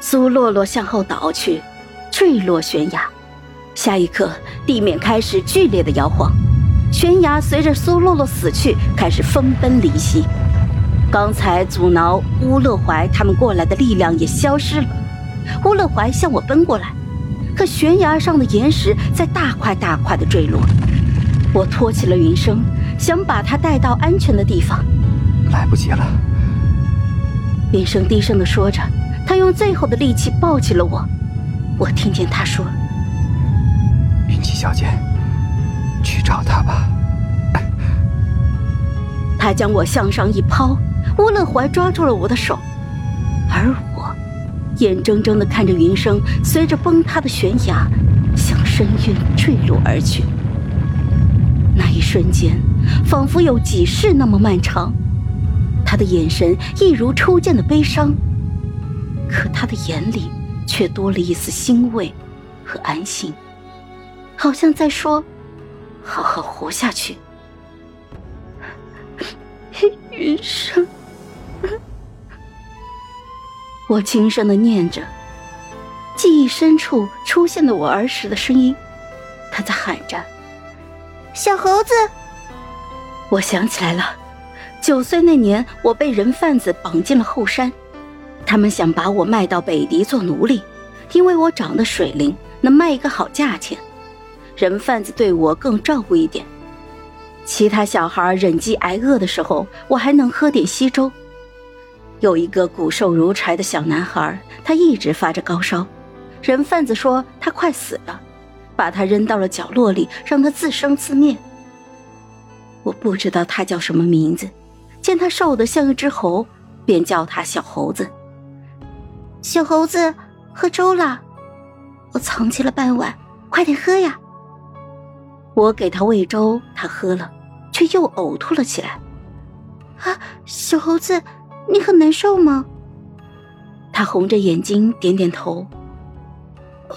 苏洛洛向后倒去，坠落悬崖。下一刻，地面开始剧烈的摇晃，悬崖随着苏洛洛死去开始分崩离析。刚才阻挠乌勒怀他们过来的力量也消失了。乌勒怀向我奔过来，可悬崖上的岩石在大块大块的坠落。我托起了云生，想把他带到安全的地方。来不及了。云生低声的说着。他用最后的力气抱起了我，我听见他说：“云奇小姐，去找他吧。”他将我向上一抛，乌勒怀抓住了我的手，而我眼睁睁的看着云生随着崩塌的悬崖向深渊坠落而去。那一瞬间，仿佛有几世那么漫长。他的眼神一如初见的悲伤。可他的眼里却多了一丝欣慰和安心，好像在说：“好好活下去。”云生，我轻声的念着，记忆深处出现了我儿时的声音，他在喊着：“小猴子。”我想起来了，九岁那年，我被人贩子绑进了后山。他们想把我卖到北狄做奴隶，因为我长得水灵，能卖一个好价钱。人贩子对我更照顾一点。其他小孩忍饥挨饿的时候，我还能喝点稀粥。有一个骨瘦如柴的小男孩，他一直发着高烧，人贩子说他快死了，把他扔到了角落里，让他自生自灭。我不知道他叫什么名字，见他瘦得像一只猴，便叫他小猴子。小猴子，喝粥了，我藏起了半碗，快点喝呀！我给他喂粥，他喝了，却又呕吐了起来。啊，小猴子，你很难受吗？他红着眼睛点点头。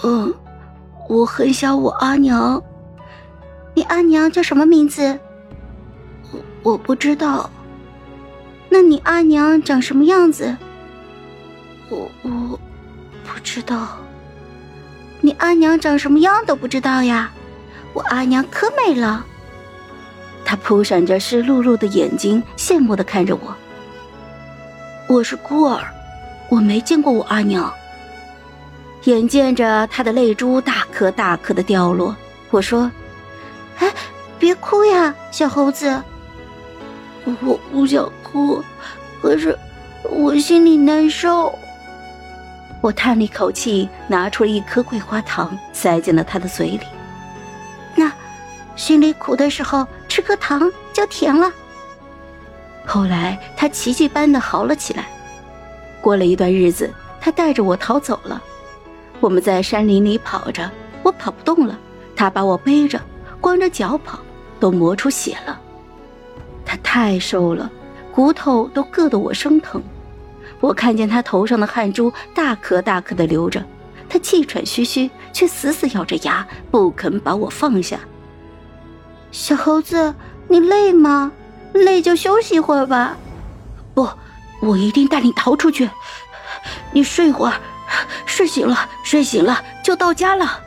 嗯，我很想我阿娘。你阿娘叫什么名字？我我不知道。那你阿娘长什么样子？我我不知道，你阿娘长什么样都不知道呀？我阿娘可美了。她扑闪着湿漉漉的眼睛，羡慕的看着我。我是孤儿，我没见过我阿娘。眼见着她的泪珠大颗大颗的掉落，我说：“哎，别哭呀，小猴子。”我不想哭，可是我心里难受。我叹了一口气，拿出了一颗桂花糖，塞进了他的嘴里。那，心里苦的时候吃颗糖就甜了。后来他奇迹般的好了起来。过了一段日子，他带着我逃走了。我们在山林里跑着，我跑不动了，他把我背着，光着脚跑，都磨出血了。他太瘦了，骨头都硌得我生疼。我看见他头上的汗珠大颗大颗的流着，他气喘吁吁，却死死咬着牙，不肯把我放下。小猴子，你累吗？累就休息会儿吧。不，我一定带你逃出去。你睡会儿，睡醒了，睡醒了就到家了。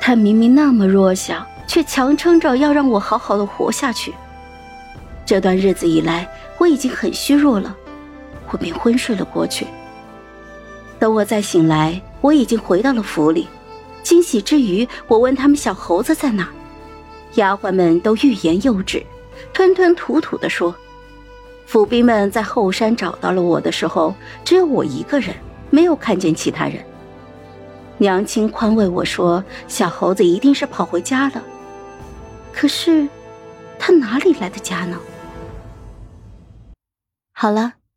他明明那么弱小，却强撑着要让我好好的活下去。这段日子以来，我已经很虚弱了。我便昏睡了过去。等我再醒来，我已经回到了府里。惊喜之余，我问他们小猴子在哪。丫鬟们都欲言又止，吞吞吐吐地说：“府兵们在后山找到了我的时候，只有我一个人，没有看见其他人。”娘亲宽慰我说：“小猴子一定是跑回家了。”可是，他哪里来的家呢？好了。